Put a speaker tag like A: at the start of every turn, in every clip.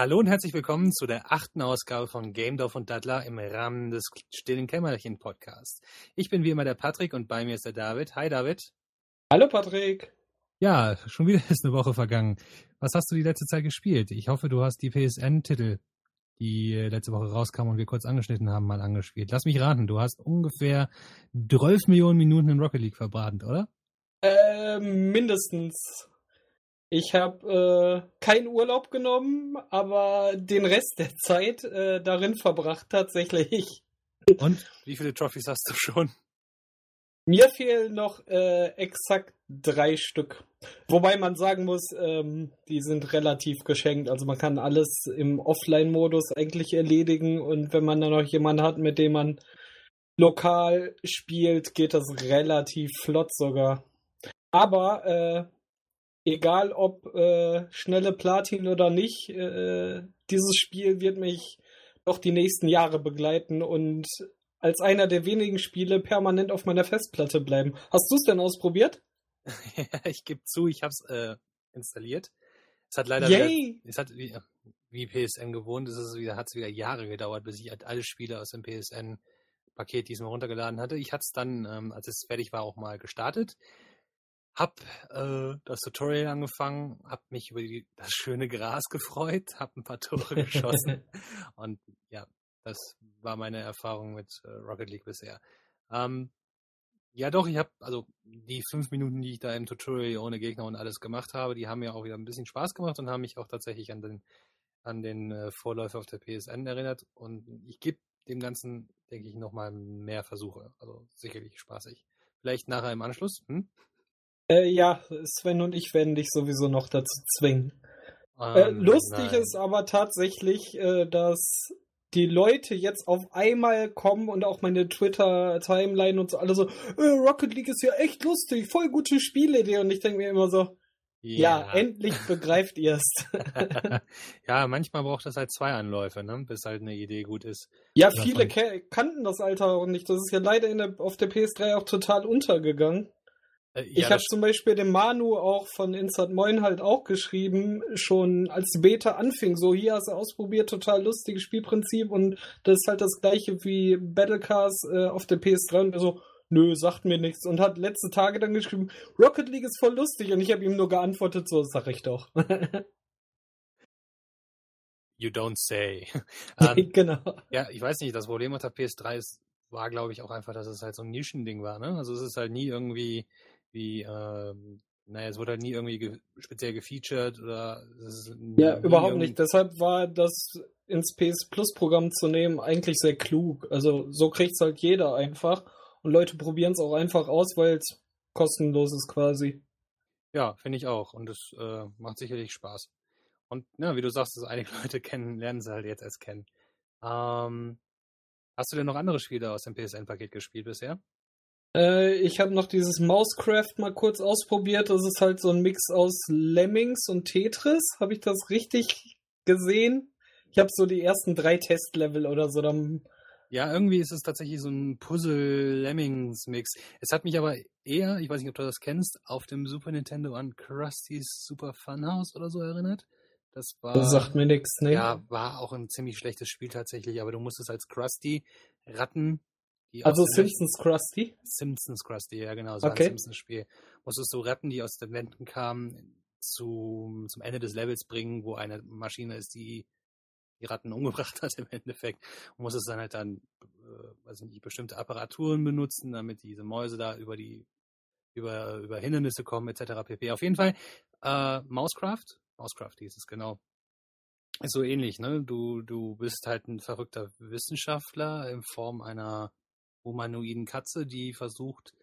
A: Hallo und herzlich willkommen zu der achten Ausgabe von Game Dorf und Dattler im Rahmen des Stillen Kämmerchen Podcasts. Ich bin wie immer der Patrick und bei mir ist der David. Hi David.
B: Hallo Patrick.
A: Ja, schon wieder ist eine Woche vergangen. Was hast du die letzte Zeit gespielt? Ich hoffe, du hast die PSN-Titel, die äh, letzte Woche rauskamen und wir kurz angeschnitten haben, mal angespielt. Lass mich raten, du hast ungefähr 12 Millionen Minuten in Rocket League verbraten, oder?
B: Äh, mindestens. Ich habe äh, keinen Urlaub genommen, aber den Rest der Zeit äh, darin verbracht tatsächlich.
A: Und wie viele Trophys hast du schon?
B: Mir fehlen noch äh, exakt drei Stück. Wobei man sagen muss, ähm, die sind relativ geschenkt. Also man kann alles im Offline-Modus eigentlich erledigen und wenn man dann noch jemanden hat, mit dem man lokal spielt, geht das relativ flott sogar. Aber äh, egal ob äh, schnelle Platin oder nicht, äh, dieses Spiel wird mich doch die nächsten Jahre begleiten und als einer der wenigen Spiele permanent auf meiner Festplatte bleiben. Hast du es denn ausprobiert?
A: ja, ich gebe zu, ich habe es äh, installiert. Es hat leider
B: Yay!
A: Wieder, es hat wie, wie PSN gewohnt, es ist wieder, hat es wieder Jahre gedauert, bis ich alle Spiele aus dem PSN-Paket diesmal runtergeladen hatte. Ich hatte es dann, ähm, als es fertig war, auch mal gestartet. Hab äh, das Tutorial angefangen, hab mich über die, das schöne Gras gefreut, hab ein paar Tore geschossen und ja, das war meine Erfahrung mit äh, Rocket League bisher. Ähm, ja, doch, ich habe also die fünf Minuten, die ich da im Tutorial ohne Gegner und alles gemacht habe, die haben mir auch wieder ein bisschen Spaß gemacht und haben mich auch tatsächlich an den an den äh, Vorläufer auf der PSN erinnert und ich gebe dem Ganzen, denke ich, nochmal mehr Versuche. Also sicherlich spaßig. Vielleicht nachher im Anschluss. Hm?
B: Äh, ja, Sven und ich werden dich sowieso noch dazu zwingen. Äh,
A: Ähm,
B: lustig
A: nein.
B: ist aber tatsächlich, äh, dass die Leute jetzt auf einmal kommen und auch meine Twitter-Timeline und so alle so, äh, Rocket League ist ja echt lustig, voll gute Spielidee. Und ich denke mir immer so, ja, endlich begreift ihr es.
A: ja, manchmal braucht das halt zwei Anläufe, ne? bis halt eine Idee gut ist.
B: ja,
A: Ja,
B: viele kannten das Alter auch nicht. Das ist ja leider in der, auf der PS3 auch total untergegangen.
A: Äh,
B: Ich
A: ja,
B: habe zum Beispiel dem Manu auch von Insert Moin halt auch geschrieben, schon als die Beta anfing, so hier hast du ausprobiert, total lustiges Spielprinzip und das ist halt das gleiche wie Battle Cars äh, auf der PS3 und so, nö, sagt mir nichts und hat letzte Tage dann geschrieben, Rocket League ist voll lustig und ich habe ihm nur geantwortet, so sag ich doch.
A: You don't say. ähm,
B: genau.
A: ja, ich weiß nicht, das Problem mit der PS3 ist, war, glaube ich, auch einfach, dass es halt so ein Nischending war. Ne? Also es ist halt nie irgendwie wie, ähm, naja, es wurde halt nie irgendwie ge speziell gefeatured oder es
B: Ja, überhaupt
A: irgendwie-
B: nicht. Deshalb war das ins PS Plus Programm zu nehmen eigentlich sehr klug. Also so kriegt's halt jeder einfach und Leute probieren es auch einfach aus, weil es kostenlos ist quasi.
A: Ja, finde ich auch. Und es äh, macht sicherlich Spaß. Und ja, wie du sagst, dass einige Leute kennen, lernen sie halt jetzt erst kennen. Ähm, hast du denn noch andere Spiele aus dem PSN-Paket gespielt bisher?
B: Äh, ich habe noch dieses Mousecraft mal kurz ausprobiert. Das ist halt so ein Mix aus Lemmings und Tetris. Habe ich das richtig gesehen? Ich habe so die ersten drei Testlevel oder so. Dann
A: Ja, irgendwie ist es tatsächlich so ein Puzzle-Lemmings-Mix. Es hat mich aber eher, ich weiß nicht, ob du das kennst, auf dem Super Nintendo an Krusty's Super Funhouse oder so erinnert. Das war,
B: das sagt mir nichts, ne?
A: ja, war auch ein ziemlich schlechtes Spiel tatsächlich, aber du musstest als Krusty Ratten, die
B: also Simpsons Krusty.
A: Simpsons Krusty, ja genau, so
B: Okay.
A: ein Simpsons-Spiel. Musstest du Ratten, die aus den Wänden kamen, zu, zum Ende des Levels bringen, wo eine Maschine ist, die die Ratten umgebracht hat im Endeffekt. Und musstest dann halt dann, äh, weiß nicht, bestimmte Apparaturen benutzen, damit diese Mäuse da über die, über, über Hindernisse kommen, etc. pp. Auf jeden Fall, äh, Mousecraft, Mousecraft hieß es, genau. Ist so ähnlich, ne? Du, du bist halt ein verrückter Wissenschaftler in Form einer humanoiden Katze, die versucht,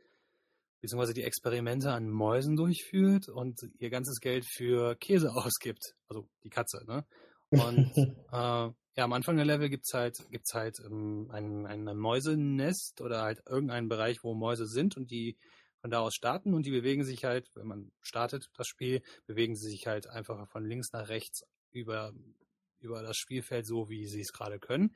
A: beziehungsweise die Experimente an Mäusen durchführt und ihr ganzes Geld für Käse ausgibt. Also die Katze, ne? Und äh, ja, am Anfang der Level gibt's halt, gibt's halt ähm, ein, ein Mäusenest oder halt irgendeinen Bereich, wo Mäuse sind und die von da aus starten und die bewegen sich halt, wenn man startet das Spiel, bewegen sie sich halt einfach von links nach rechts über, über das Spielfeld so, wie sie es gerade können.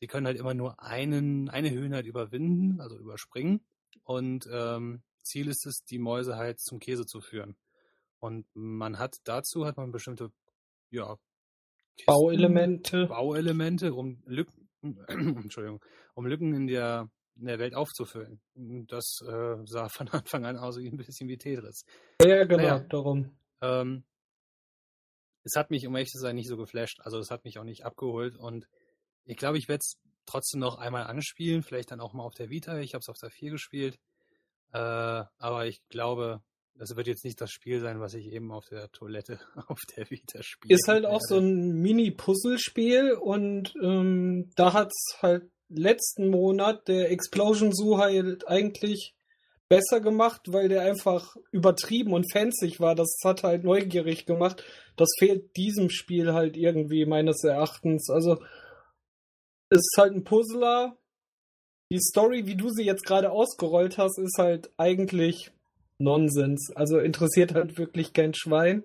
A: Sie können halt immer nur einen, eine Höhe halt überwinden, also überspringen. Und ähm, Ziel ist es, die Mäuse halt zum Käse zu führen. Und man hat dazu hat man bestimmte ja,
B: Bauelemente.
A: Bauelemente, um Lücken, Entschuldigung, um Lücken in der, in der Welt aufzufüllen. Das äh, sah von Anfang an aus wie ein bisschen wie Tetris.
B: Ja, genau, naja, darum.
A: Ähm, es hat mich, um ehrlich zu sein, nicht so geflasht. Also es hat mich auch nicht abgeholt und ich glaube, ich werde es trotzdem noch einmal anspielen, vielleicht dann auch mal auf der Vita. Ich habe es auf der 4 gespielt. Äh, aber ich glaube, das wird jetzt nicht das Spiel sein, was ich eben auf der Toilette auf der Vita spiele.
B: Ist halt auch so ein Mini-Puzzle-Spiel und ähm, da hat es halt letzten Monat der Explosion Zoo halt eigentlich besser gemacht, weil der einfach übertrieben und fancy war. Das hat halt neugierig gemacht. Das fehlt diesem Spiel halt irgendwie meines Erachtens. Also ist halt ein Puzzler. Die Story, wie du sie jetzt gerade ausgerollt hast, ist halt eigentlich Nonsens. Also interessiert halt wirklich kein Schwein.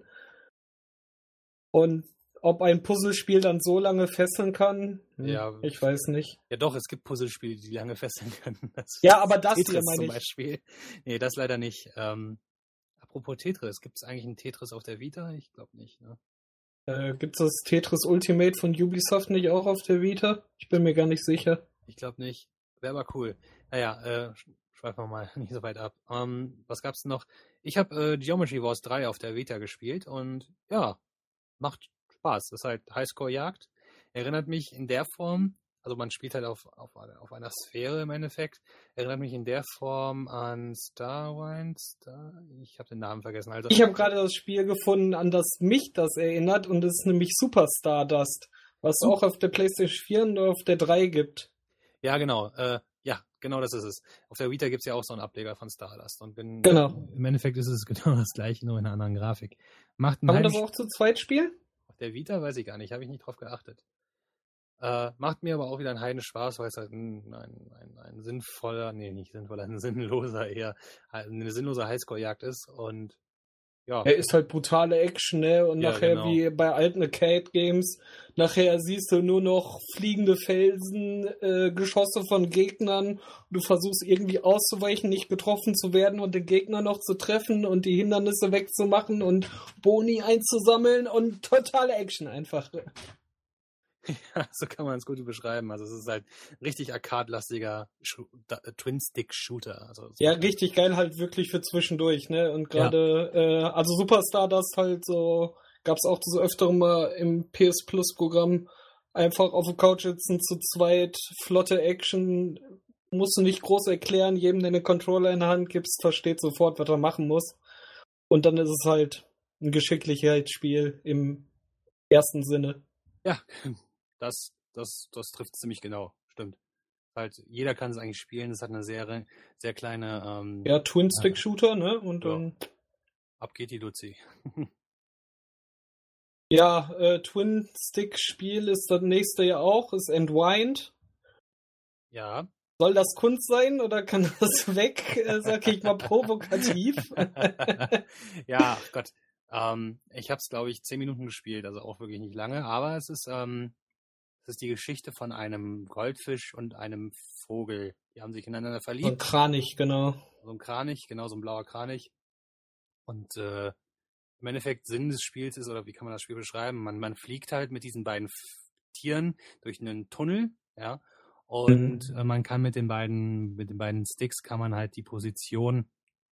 B: Und ob ein Puzzlespiel dann so lange fesseln kann, hm, ja, ich weiß nicht.
A: Ja, doch, es gibt Puzzlespiele, die lange fesseln können.
B: Das ja, aber das
A: Tetris hier zum Beispiel. Nee, das leider nicht. Ähm, apropos Tetris, gibt es eigentlich ein Tetris auf der Vita? Ich glaube nicht. Ne?
B: Äh, gibt es das Tetris Ultimate von Ubisoft nicht auch auf der Vita? Ich bin mir gar nicht sicher.
A: Ich glaube nicht. Wäre aber cool. Naja, äh, schweifen wir mal nicht so weit ab. Ähm, was gab's denn noch? Ich habe äh, Geometry Wars 3 auf der Vita gespielt und ja, macht Spaß. Das ist halt Highscore-Jagd. Erinnert mich in der Form, also man spielt halt auf, auf, auf einer Sphäre im Endeffekt, erinnert mich in der Form an Starwind. Star, ich habe den Namen vergessen. Also,
B: ich habe gerade das Spiel gefunden, an das mich das erinnert und es ist nämlich Super Stardust, was oh. auch auf der PlayStation 4 und auf der 3 gibt.
A: Ja, genau. Äh, ja, genau das ist es. Auf der Vita gibt es ja auch so einen Ableger von Stardust. Und bin,
B: genau.
A: im Endeffekt ist es genau das gleiche, nur in einer anderen Grafik.
B: Macht Kann man das auch zu zweit spielen?
A: Auf der Vita weiß ich gar nicht, habe ich nicht drauf geachtet. Äh, macht mir aber auch wieder einen Heiden Spaß, weil es halt ein, ein, ein, ein sinnvoller, nee, nicht sinnvoller, ein sinnloser, eher eine sinnlose Highscore-Jagd ist und ja.
B: Er ist halt brutale Action, ne? Und ja, nachher genau. wie bei alten Arcade-Games, nachher siehst du nur noch fliegende Felsen, äh, Geschosse von Gegnern. Du versuchst irgendwie auszuweichen, nicht getroffen zu werden und den Gegner noch zu treffen und die Hindernisse wegzumachen und Boni einzusammeln und totale Action einfach.
A: Ja, so kann man es gut beschreiben. Also es ist halt richtig arcade-lastiger Twin-Stick-Shooter. Also
B: ja, richtig geil halt wirklich für zwischendurch, ne? Und gerade, ja. äh, also Superstar, das halt so, gab es auch so öfter mal im PS Plus-Programm, einfach auf der Couch sitzen, zu zweit, flotte Action, musst du nicht groß erklären, jedem, der eine Controller in der Hand gibst, versteht sofort, was er machen muss. Und dann ist es halt ein Geschicklichkeitsspiel im ersten Sinne.
A: Ja, das, das, das trifft ziemlich genau. Stimmt. Halt, jeder kann es eigentlich spielen. Es hat eine sehr, sehr kleine. Ähm,
B: ja, Twin-Stick-Shooter, äh, ne? Und dann. Ja.
A: Ab geht die Luzi.
B: ja, äh, Twin-Stick-Spiel ist das nächste ja auch, ist Entwined.
A: Ja.
B: Soll das Kunst sein oder kann das weg? Äh, sag ich mal provokativ.
A: ja, Gott. Ähm, ich habe es, glaube ich, zehn Minuten gespielt, also auch wirklich nicht lange, aber es ist ähm, das ist die Geschichte von einem Goldfisch und einem Vogel. Die haben sich ineinander verliebt. So
B: ein Kranich, genau.
A: So ein Kranich, genau, so ein blauer Kranich. Und äh, im Endeffekt Sinn des Spiels ist, oder wie kann man das Spiel beschreiben? Man, man fliegt halt mit diesen beiden Tieren durch einen Tunnel, ja. Und mhm. äh, man kann mit den beiden, mit den beiden Sticks kann man halt die Position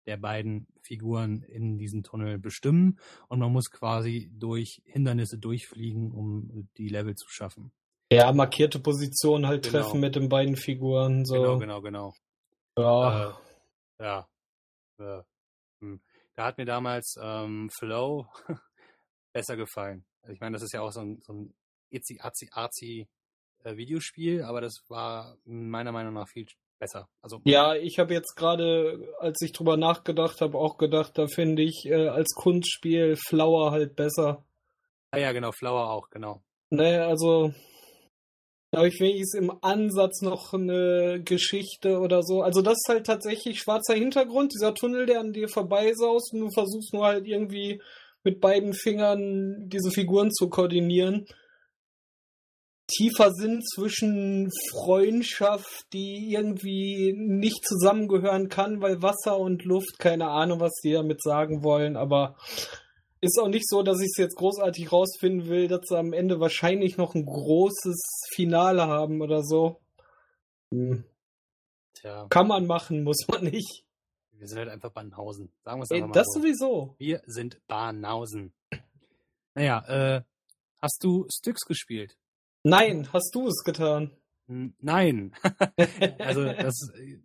A: der beiden Figuren in diesem Tunnel bestimmen und man muss quasi durch Hindernisse durchfliegen, um die Level zu schaffen.
B: Ja, markierte Position halt genau. treffen mit den beiden Figuren. So.
A: Genau, genau, genau.
B: Ja.
A: Äh, ja. Äh, hm. Da hat mir damals ähm, Flow besser gefallen. Also ich meine, das ist ja auch so ein, so ein itzy, arzi, arzi äh, Videospiel, aber das war meiner Meinung nach viel besser. Also
B: ja, ich habe jetzt gerade, als ich drüber nachgedacht habe, auch gedacht, da finde ich äh, als Kunstspiel Flower halt besser.
A: Ah ja, genau, Flower auch, genau.
B: Naja, also da habe ich wenigstens im Ansatz noch eine Geschichte oder so. Also das ist halt tatsächlich schwarzer Hintergrund, dieser Tunnel, der an dir vorbeisaust und du versuchst nur halt irgendwie mit beiden Fingern diese Figuren zu koordinieren. Tiefer Sinn zwischen Freundschaft, die irgendwie nicht zusammengehören kann, weil Wasser und Luft, keine Ahnung, was die damit sagen wollen, aber ist auch nicht so, dass ich es jetzt großartig rausfinden will, dass sie am Ende wahrscheinlich noch ein großes Finale haben oder so. Hm.
A: Tja,
B: Kann man machen, muss man nicht.
A: wir sind halt einfach Banhausen. Sagen wir es
B: Ey,
A: einfach mal
B: das
A: so.
B: sowieso.
A: Wir sind Banhausen. Naja, äh, hast du Styx gespielt?
B: Nein, hast du es getan?
A: Nein. also das,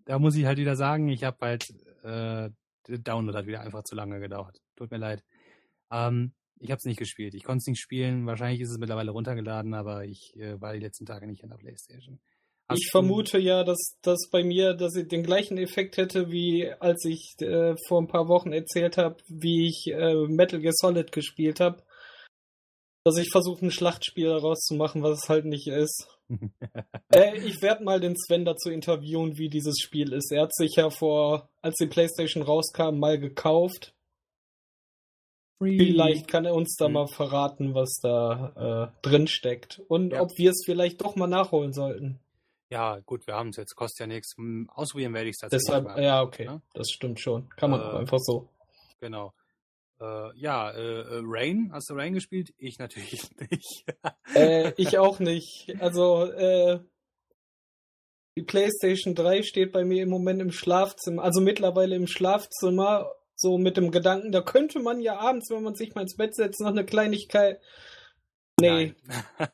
A: da muss ich halt wieder sagen, ich habe halt äh, der Download hat wieder einfach zu lange gedauert. Tut mir leid. Ähm, ich habe es nicht gespielt. Ich konnte es nicht spielen. Wahrscheinlich ist es mittlerweile runtergeladen, aber ich äh, war die letzten Tage nicht an der PlayStation. Hast
B: ich vermute ja, dass das bei mir, dass ich den gleichen Effekt hätte, wie als ich äh, vor ein paar Wochen erzählt habe, wie ich äh, Metal Gear Solid gespielt habe. Dass ich versuche, ein Schlachtspiel daraus zu machen, was es halt nicht ist. Äh, ich werde mal den Sven dazu interviewen, wie dieses Spiel ist. Er hat sich ja vor, als die PlayStation rauskam, mal gekauft. Vielleicht kann er uns da
A: Mhm.
B: mal verraten, was da äh, drin steckt. Und
A: Ja.
B: ob wir es vielleicht doch mal nachholen sollten.
A: Ja, gut, wir haben es jetzt, kostet ja nichts. Hm, Ausprobieren werde ich es tatsächlich
B: Deshalb,
A: mal.
B: ja, okay,
A: Ja?
B: das stimmt schon. Kann man
A: Äh,
B: einfach so.
A: Genau. Äh, ja, äh, äh, Rain, hast du Rain gespielt? Ich natürlich nicht.
B: Äh, ich auch nicht. Also, äh, die PlayStation 3 steht bei mir im Moment im Schlafzimmer, also mittlerweile im Schlafzimmer, so mit dem Gedanken, da könnte man ja abends, wenn man sich mal ins Bett setzt, noch eine Kleinigkeit. Nee.
A: Nein.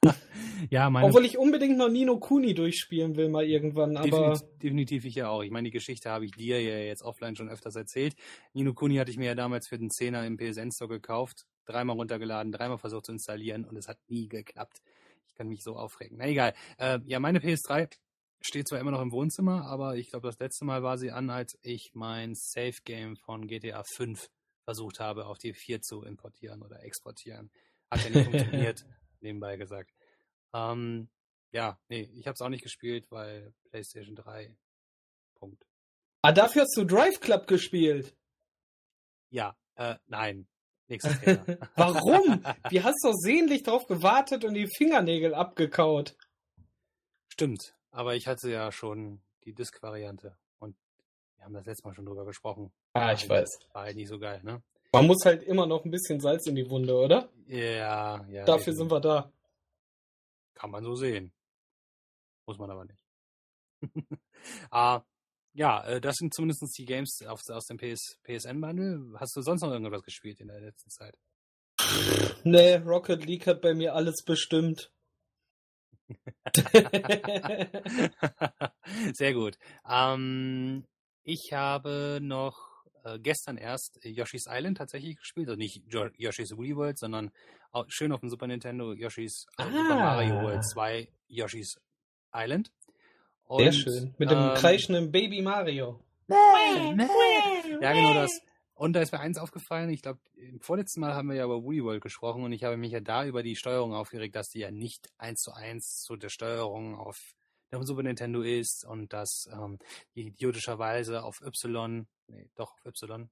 A: ja, meine
B: Obwohl ich unbedingt noch Nino Kuni durchspielen will, mal irgendwann, aber.
A: Definitiv, definitiv ich ja auch. Ich meine, die Geschichte habe ich dir ja jetzt offline schon öfters erzählt. Nino Kuni hatte ich mir ja damals für den Zehner im PSN Store gekauft, dreimal runtergeladen, dreimal versucht zu installieren und es hat nie geklappt. Ich kann mich so aufregen. Na egal. Äh, ja, meine PS3 steht zwar immer noch im Wohnzimmer, aber ich glaube, das letzte Mal war sie an, als ich mein Safe Game von GTA 5 versucht habe, auf die 4 zu importieren oder exportieren. Hat ja nicht funktioniert, nebenbei gesagt. Ähm, ja, nee, ich habe es auch nicht gespielt, weil PlayStation 3. Punkt.
B: Ah, dafür hast du Drive Club gespielt.
A: Ja, äh, nein. Nächstes Thema.
B: Warum? Wie hast du sehnlich drauf gewartet und die Fingernägel abgekaut?
A: Stimmt, aber ich hatte ja schon die Disk-Variante und wir haben das letzte Mal schon drüber gesprochen.
B: Ah, ich weiß.
A: War halt nicht so geil, ne?
B: Man muss halt immer noch ein bisschen Salz in die Wunde, oder?
A: Ja, ja.
B: Dafür
A: eben.
B: sind wir da.
A: Kann man so sehen. Muss man aber nicht. ah, ja, äh, das sind zumindest die Games aus, aus dem PS, PSN-Bundle. Hast du sonst noch irgendwas gespielt in der letzten Zeit?
B: Nee, Rocket League hat bei mir alles bestimmt.
A: Sehr gut. Ähm, ich habe noch äh, gestern erst Yoshi's Island tatsächlich gespielt. Also nicht jo Yoshi's Woolly World, sondern auch schön auf dem Super Nintendo Yoshi's äh, Super
B: Ah.
A: Mario World 2 Yoshi's Island.
B: Sehr
A: Und,
B: schön. Mit dem
A: ähm,
B: kreischenden Baby Mario.
A: Ja, genau das. Und da ist mir eins aufgefallen, ich glaube, im vorletzten Mal haben wir ja über Woolly World gesprochen und ich habe mich ja da über die Steuerung aufgeregt, dass die ja nicht eins zu eins zu der Steuerung auf dem Super Nintendo ist und dass ähm, die idiotischerweise auf Y, nee, doch auf Y,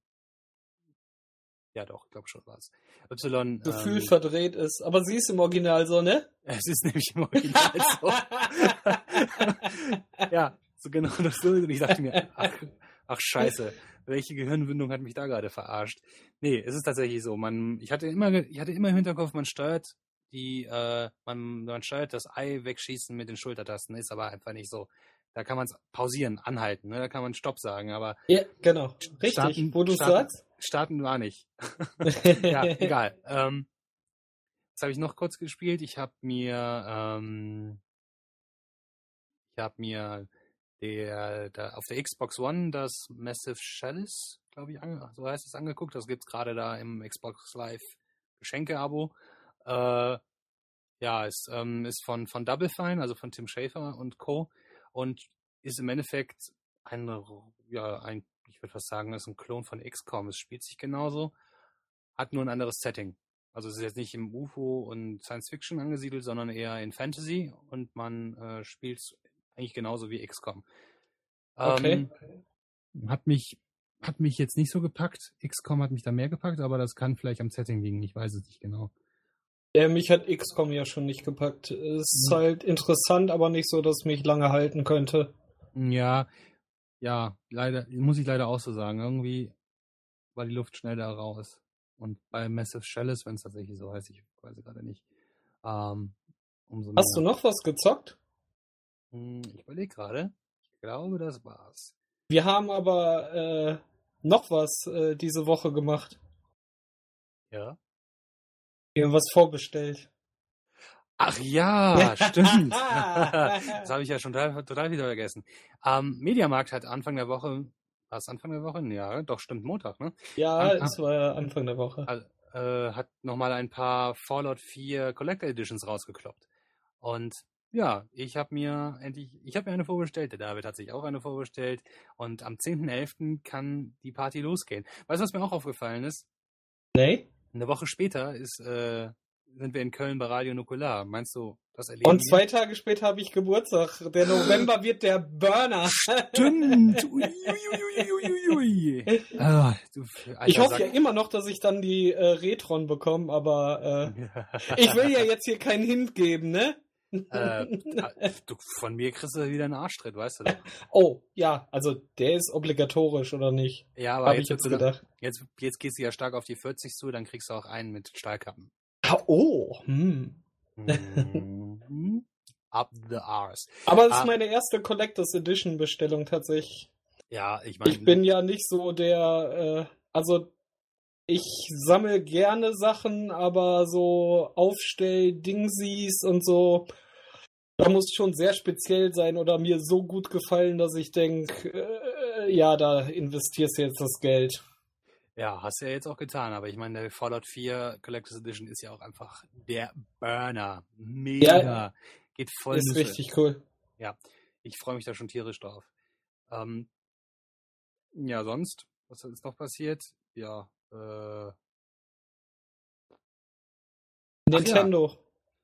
A: ja doch, ich glaube schon war es, Y,
B: Gefühl
A: ähm,
B: verdreht ist. Aber sie ist im Original so, ne?
A: es ist nämlich im Original so. ja, so genau das so. Und ich dachte mir, ach, ach scheiße, welche Gehirnwindung hat mich da gerade verarscht? Nee, es ist tatsächlich so. Man, ich hatte immer, ich hatte immer im Hinterkopf, man steuert die, äh, man, man steuert das Ei wegschießen mit den Schultertasten, ist aber einfach nicht so. Da kann man es pausieren, anhalten, ne? da kann man Stopp sagen, aber
B: Ja, genau. Richtig,
A: Starten-
B: wo du
A: starten-
B: sagst.
A: starten war nicht. ja, egal. Ähm, was habe ich noch kurz gespielt? Ich habe mir, ähm, ich habe mir der, der auf der Xbox One das Massive Chalice, glaube ich, so heißt es angeguckt. Das gibt's gerade da im Xbox Live Geschenke-Abo. Äh, ja, es ähm, ist von von Double Fine, also von Tim Schafer und Co. und ist im Endeffekt ein, ja, ein, ich würde fast sagen, ist ein Klon von XCOM. Es spielt sich genauso, hat nur ein anderes Setting. Also es ist jetzt nicht im UFO und Science Fiction angesiedelt, sondern eher in Fantasy und man äh, spielt eigentlich genauso wie XCOM.
B: Okay.
A: Ähm, hat mich hat mich jetzt nicht so gepackt. XCOM hat mich da mehr gepackt, aber das kann vielleicht am Setting liegen. Ich weiß es nicht genau.
B: Ja, mich hat XCOM ja schon nicht gepackt. Es ist
A: Mhm.
B: halt interessant, aber nicht so, dass es mich lange halten könnte.
A: Ja, ja, leider, muss ich leider auch so sagen. Irgendwie war die Luft schnell da raus. Und bei Massive Chalice, wenn es tatsächlich so heißt, ich weiß gerade nicht. Ähm,
B: umso Hast du noch was gezockt?
A: Hm, ich überlege gerade. Ich glaube, das war's.
B: Wir haben aber äh, noch was äh, diese Woche gemacht.
A: Ja.
B: Wir haben was vorbestellt.
A: Ach ja, stimmt. das habe ich ja schon total, total wieder vergessen. Ähm, Mediamarkt hat Anfang der Woche, war es Anfang der Woche? Ja, doch, stimmt, Montag, ne?
B: Ja, An es war Anfang der Woche.
A: Äh, hat nochmal ein paar Fallout 4 Collector Editions rausgekloppt. Und ja, ich habe mir endlich, ich habe mir eine vorbestellt, der David hat sich auch eine vorbestellt und am 10.11. kann die Party losgehen. Weißt du, was mir auch aufgefallen ist?
B: Nee.
A: Eine Woche später ist äh, sind wir in Köln bei Radio Nukular. Meinst du, das erleben
B: Und zwei Tage später habe ich Geburtstag. Der November wird der Burner.
A: Stimmt. Ui, ui, ui, ah, du,
B: ich hoffe ja immer noch, dass ich dann die äh, Retron bekomme, aber äh, ich will ja jetzt hier keinen Hint geben, ne?
A: Äh, du, von mir kriegst du wieder einen Arschtritt, weißt du doch.
B: Oh, ja, also der ist obligatorisch, oder nicht?
A: Ja, aber jetzt, ich jetzt gedacht. Jetzt, jetzt gehst du ja stark auf die 40 zu, dann kriegst du auch einen mit Stahlkappen.
B: Ah, oh, hm.
A: Mhm. Up the arse.
B: Aber das ah. ist meine erste Collectors Edition Bestellung tatsächlich.
A: Ja, ich meine.
B: Ich bin ja nicht so der, äh, also ich sammle gerne Sachen, aber so Aufstell-Dingsies und so, da muss schon sehr speziell sein oder mir so gut gefallen, dass ich denke, äh, ja, da investierst du jetzt das Geld.
A: Ja, hast du ja jetzt auch getan, aber ich meine, der Fallout 4 Collector's Edition ist ja auch einfach der Burner. Mega. Ja, Geht voll
B: Ist Nüsse. richtig cool.
A: Ja, ich freue mich da schon tierisch drauf. Ähm, ja, sonst, was ist noch passiert? Ja, äh.
B: Nintendo.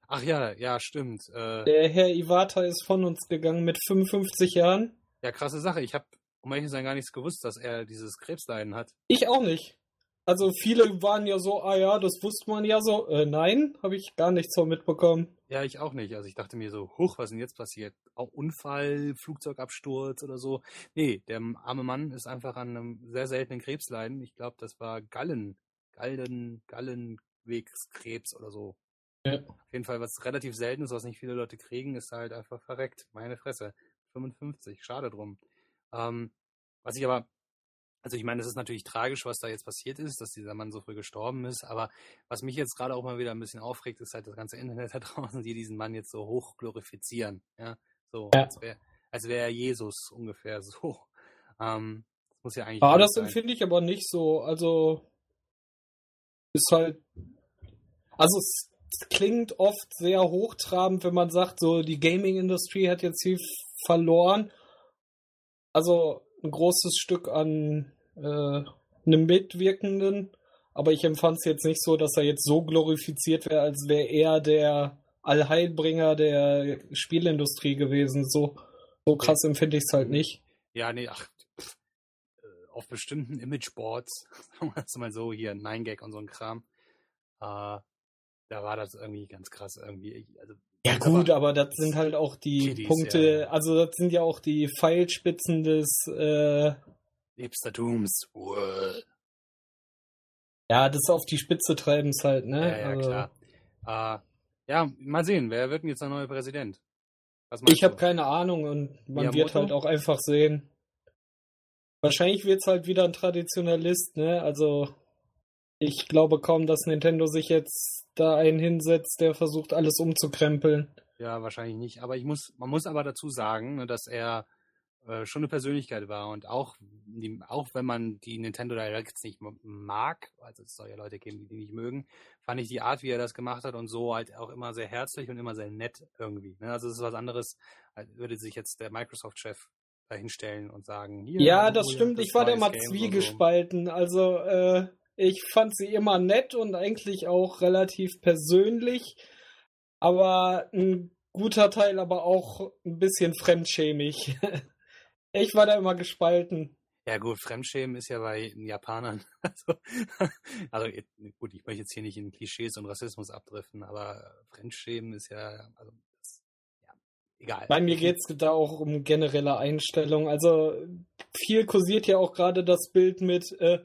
A: Ach ja, Ach ja, ja stimmt. Äh,
B: der Herr Iwata ist von uns gegangen mit 55 Jahren.
A: Ja, krasse Sache. Ich habe um ehrlich zu sein, gar nichts gewusst, dass er dieses Krebsleiden hat.
B: Ich auch nicht. Also viele waren ja so, ah ja, das wusste man ja so. Äh, nein, habe ich gar nichts so mitbekommen.
A: Ja, ich auch nicht. Also ich dachte mir so, huch, was ist denn jetzt passiert? Auch Unfall, Flugzeugabsturz oder so. Nee, der arme Mann ist einfach an einem sehr seltenen Krebsleiden. Ich glaube, das war Gallen, Gallen, Gallenwegskrebs oder so. Ja. Auf jeden Fall was relativ seltenes, was nicht viele Leute kriegen, ist halt einfach verreckt. Meine Fresse. 55, schade drum. Ähm, was ich aber, also ich meine, es ist natürlich tragisch, was da jetzt passiert ist, dass dieser Mann so früh gestorben ist, aber was mich jetzt gerade auch mal wieder ein bisschen aufregt, ist halt das ganze Internet da draußen, die diesen Mann jetzt so hoch glorifizieren. Ja, so, ja. als wäre als wär Jesus ungefähr so. Ähm, das muss ja eigentlich.
B: Ah, das empfinde ich aber nicht so. Also, ist halt. Also, es klingt oft sehr hochtrabend, wenn man sagt, so die Gaming-Industrie hat jetzt viel verloren also ein großes Stück an äh, einem Mitwirkenden, aber ich empfand es jetzt nicht so, dass er jetzt so glorifiziert wäre, als wäre er der Allheilbringer der Spielindustrie gewesen. So, so krass empfinde ich es halt nicht.
A: Ja, nee, ach, äh, auf bestimmten Imageboards, sagen wir mal so, hier 9gag und so ein Kram, äh, da war das irgendwie ganz krass irgendwie. Also
B: ja gut, aber, aber das sind halt auch die Kiddies, Punkte, ja. also das sind ja auch die Pfeilspitzen des äh,
A: Hipstertums.
B: Ja, das auf die Spitze treiben es halt, ne?
A: Ja, ja also, klar. Uh, ja, mal sehen, wer wird denn jetzt der neue Präsident?
B: ich habe keine Ahnung und man Miyamoto? wird halt auch einfach sehen. Wahrscheinlich wird es halt wieder ein Traditionalist, ne? Also ich glaube kaum, dass Nintendo sich jetzt da einen hinsetzt, der versucht, alles umzukrempeln.
A: Ja, wahrscheinlich nicht. Aber ich muss, man muss aber dazu sagen, ne, dass er äh, schon eine Persönlichkeit war und auch, die, auch wenn man die Nintendo Directs nicht mag, also es soll ja Leute geben, die die nicht mögen, fand ich die Art, wie er das gemacht hat und so halt auch immer sehr herzlich und immer sehr nett irgendwie. Ne? Also es ist was anderes, als würde sich jetzt der Microsoft-Chef dahinstellen und sagen,
B: hier. Ja, das stimmt. Ich war da immer zwiegespalten. So. Also äh, ich fand sie immer nett und eigentlich auch relativ persönlich, aber ein guter Teil aber auch ein bisschen fremdschämig. ich war da immer gespalten.
A: Ja gut, Fremdschämen ist ja bei den Japanern. Also, also gut, ich möchte jetzt hier nicht in Klischees und Rassismus abdriften, aber Fremdschämen ist ja, also das, ja, egal.
B: Bei mir geht es da auch um generelle Einstellung. Also viel kursiert ja auch gerade das Bild mit, äh,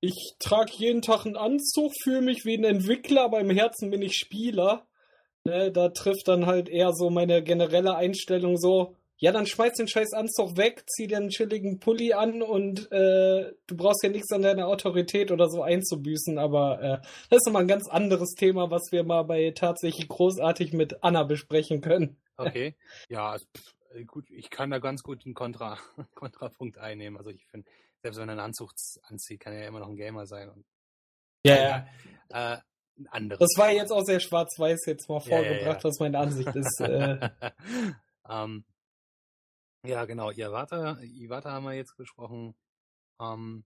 B: ich trage jeden Tag einen Anzug, fühle mich wie ein Entwickler, aber im Herzen bin ich Spieler. Ne, da trifft dann halt eher so meine generelle Einstellung so, ja, dann schmeiß den scheiß Anzug weg, zieh dir einen chilligen Pulli an und äh, du brauchst ja nichts an deiner Autorität oder so einzubüßen, aber äh, das ist nochmal ein ganz anderes Thema, was wir mal bei tatsächlich großartig mit Anna besprechen können.
A: Okay. Ja, pff, gut, ich kann da ganz gut einen Kontra, Kontrapunkt einnehmen. Also ich finde, selbst wenn er einen Anzug anzieht, kann er ja immer noch ein Gamer sein. Und,
B: ja,
A: ja. Äh, ein anderes.
B: Das war jetzt auch sehr schwarz-weiß jetzt mal vorgebracht, ja, ja, ja. was meine Ansicht ist. äh.
A: ja, genau. Iwata, Iwata haben wir jetzt besprochen. Um,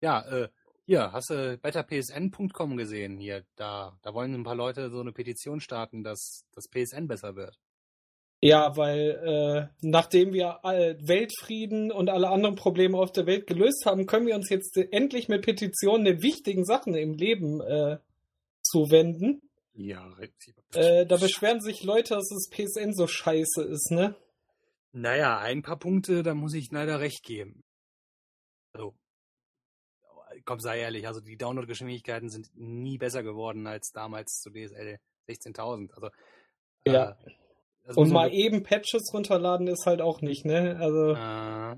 A: ja, äh, hier, hast du betterpsn.com gesehen? Hier, da, da wollen ein paar Leute so eine Petition starten, dass das PSN besser wird.
B: Ja, weil äh, nachdem wir Weltfrieden und alle anderen Probleme auf der Welt gelöst haben, können wir uns jetzt endlich mit Petitionen den wichtigen Sachen im Leben äh, zuwenden.
A: Ja,
B: äh, da beschweren sich Leute, dass das PSN so scheiße ist, ne?
A: Naja, ein paar Punkte, da muss ich leider recht geben. Also, komm, sei ehrlich, also die Download-Geschwindigkeiten sind nie besser geworden als damals zu DSL 16.000. Also,
B: ja. Äh, Und mal eben Patches runterladen ist halt auch nicht, ne? Also.
A: Äh,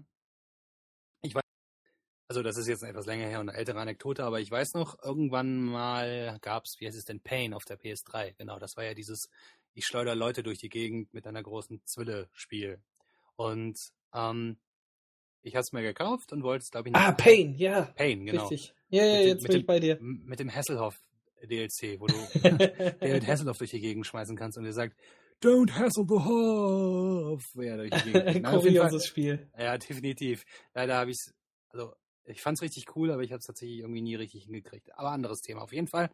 A: also das ist jetzt etwas länger her und eine ältere Anekdote, aber ich weiß noch, irgendwann mal gab es, wie heißt es denn, Pain auf der PS3. Genau, das war ja dieses, ich schleuder Leute durch die Gegend mit einer großen Zwille-Spiel. Und ähm, ich habe es mir gekauft und wollte es, glaube ich,
B: nicht. Ah, Pain, ja.
A: Pain, genau.
B: Richtig. Ja, ja, jetzt bin dem, ich bei dir.
A: Mit dem Hasselhoff DLC, wo du David Hasselhoff durch die Gegend schmeißen kannst und er sagt, Don't hassle the Hoff. Ja, durch die Gegend.
B: Kurioses Spiel.
A: Ja, definitiv. Leider habe ich es, also ich fand es richtig cool, aber ich habe es tatsächlich irgendwie nie richtig hingekriegt. Aber anderes Thema auf jeden Fall.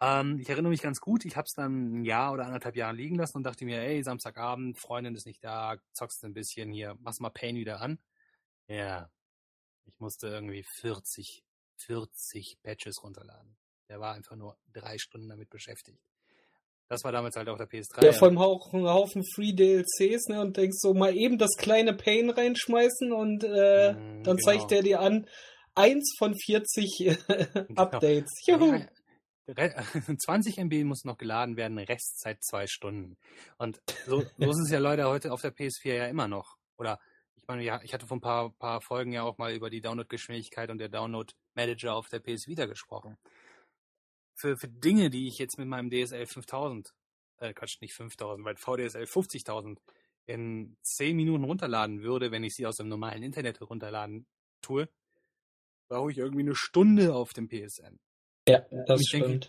A: Ähm, ich erinnere mich ganz gut, ich habe es dann ein Jahr oder anderthalb Jahre liegen lassen und dachte mir, ey, Samstagabend, Freundin ist nicht da, zockst ein bisschen hier, machst mal Pain wieder an. Ja, ich musste irgendwie 40, 40 Patches runterladen. Der war einfach nur drei Stunden damit beschäftigt. Das war damals halt auch der PS3.
B: Ja, vor allem auch ein Haufen Free DLCs, ne? Und denkst so, mal eben das kleine Pain reinschmeißen und äh, mm, dann genau. zeigt der dir an, eins von 40 äh, genau. Updates. Juhu.
A: 20 MB muss noch geladen werden, Restzeit zwei Stunden. Und so, so ist es ja Leute heute auf der PS4 ja immer noch. Oder ich meine, ja, ich hatte vor ein paar, paar Folgen ja auch mal über die Download-Geschwindigkeit und der Download-Manager auf der PS Vita gesprochen für, für Dinge, die ich jetzt mit meinem DSL 5000, äh, Quatsch, nicht 5000, weil VDSL 50.000 in 10 Minuten runterladen würde, wenn ich sie aus dem normalen Internet runterladen tue, brauche ich irgendwie eine Stunde auf dem PSN.
B: Ja, das ich stimmt.
A: Denke,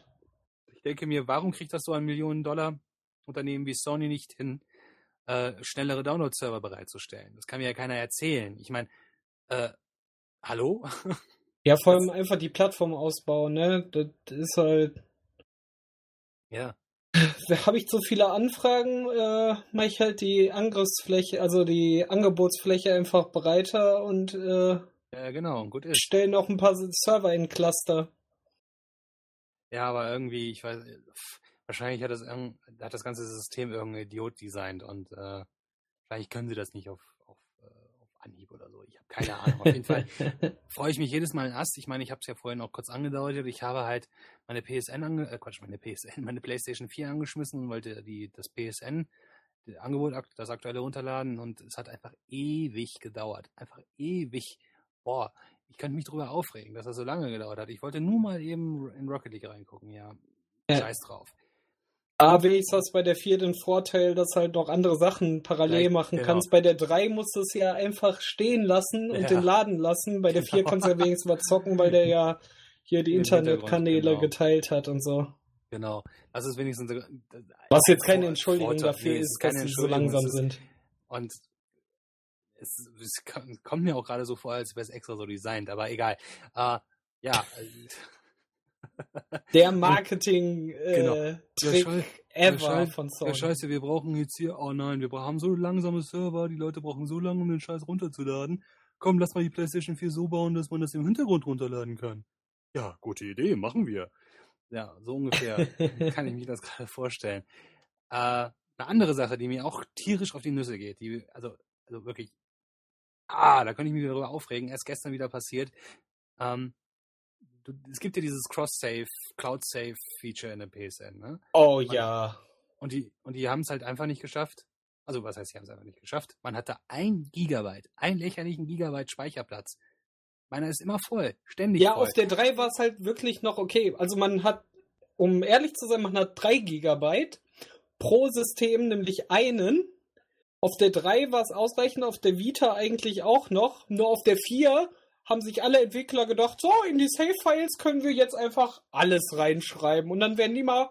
A: ich denke mir, warum kriegt das so ein Millionen-Dollar-Unternehmen wie Sony nicht hin, äh, schnellere Download-Server bereitzustellen? Das kann mir ja keiner erzählen. Ich meine, äh, hallo?
B: Ja, vor allem einfach die Plattform ausbauen, ne? Das ist halt.
A: Ja.
B: Habe ich zu viele Anfragen, äh, mache ich halt die Angriffsfläche, also die Angebotsfläche einfach breiter und äh,
A: ja, genau, gut ist.
B: Stellen noch ein paar Server in Cluster.
A: Ja, aber irgendwie, ich weiß, wahrscheinlich hat das, hat das ganze System irgendein Idiot designt und äh, vielleicht können sie das nicht auf Anhieb oder so. Ich habe keine Ahnung. Auf jeden Fall freue ich mich jedes Mal in Ast. Ich meine, ich habe es ja vorhin auch kurz angedeutet. Ich habe halt meine PSN, ange äh, Quatsch, meine PSN, meine PlayStation 4 angeschmissen und wollte die, das PSN, das Angebot, das aktuelle runterladen und es hat einfach ewig gedauert. Einfach ewig. Boah, ich könnte mich darüber aufregen, dass das so lange gedauert hat. Ich wollte nur mal eben in Rocket League reingucken, ja. ja. Scheiß drauf.
B: Aber wenigstens hast bei der 4 den Vorteil, dass halt noch andere Sachen parallel Vielleicht, machen genau. kannst. Bei der 3 musst du es ja einfach stehen lassen und ja. den laden lassen. Bei der 4 genau. kannst du ja wenigstens mal zocken, weil der ja hier die Internetkanäle genau. geteilt hat und so.
A: Genau. Das ist wenigstens.
B: Was jetzt keine Entschuldigung Vorteil, dafür nee, ist, dass sie so langsam ist, sind.
A: Und es, es, kommt mir auch gerade so vor, als wäre es extra so designt, aber egal. Uh, ja.
B: Der Marketing genau. äh, Trick
A: ja, ever ja, von Sony. Scheiße, wir brauchen jetzt hier, oh nein, wir haben so langsame Server, die Leute brauchen so lange, um den Scheiß runterzuladen. Komm, lass mal die PlayStation 4 so bauen, dass man das im Hintergrund runterladen kann. Ja, gute Idee, machen wir. Ja, so ungefähr kann ich mir das gerade vorstellen. Äh, eine andere Sache, die mir auch tierisch auf die Nüsse geht, die, also, also wirklich, ah, da könnte ich mich darüber aufregen, erst gestern wieder passiert. Ähm, du, es gibt ja dieses Cross-Save, Cloud-Save-Feature in der PSN, ne?
B: Oh ja.
A: Und die, und die haben es halt einfach nicht geschafft. Also, was heißt, sie haben es einfach nicht geschafft? Man hatte ein Gigabyte, einen lächerlichen Gigabyte Speicherplatz. Meiner ist immer voll, ständig
B: Ja,
A: voll.
B: auf der 3 war es halt wirklich noch okay. Also man hat, um ehrlich zu sein, man hat 3 Gigabyte pro System, nämlich einen. Auf der 3 war es ausreichend, auf der Vita eigentlich auch noch. Nur auf der 4 haben sich alle Entwickler gedacht, so, in die Save-Files können wir jetzt einfach alles reinschreiben. Und dann werden die mal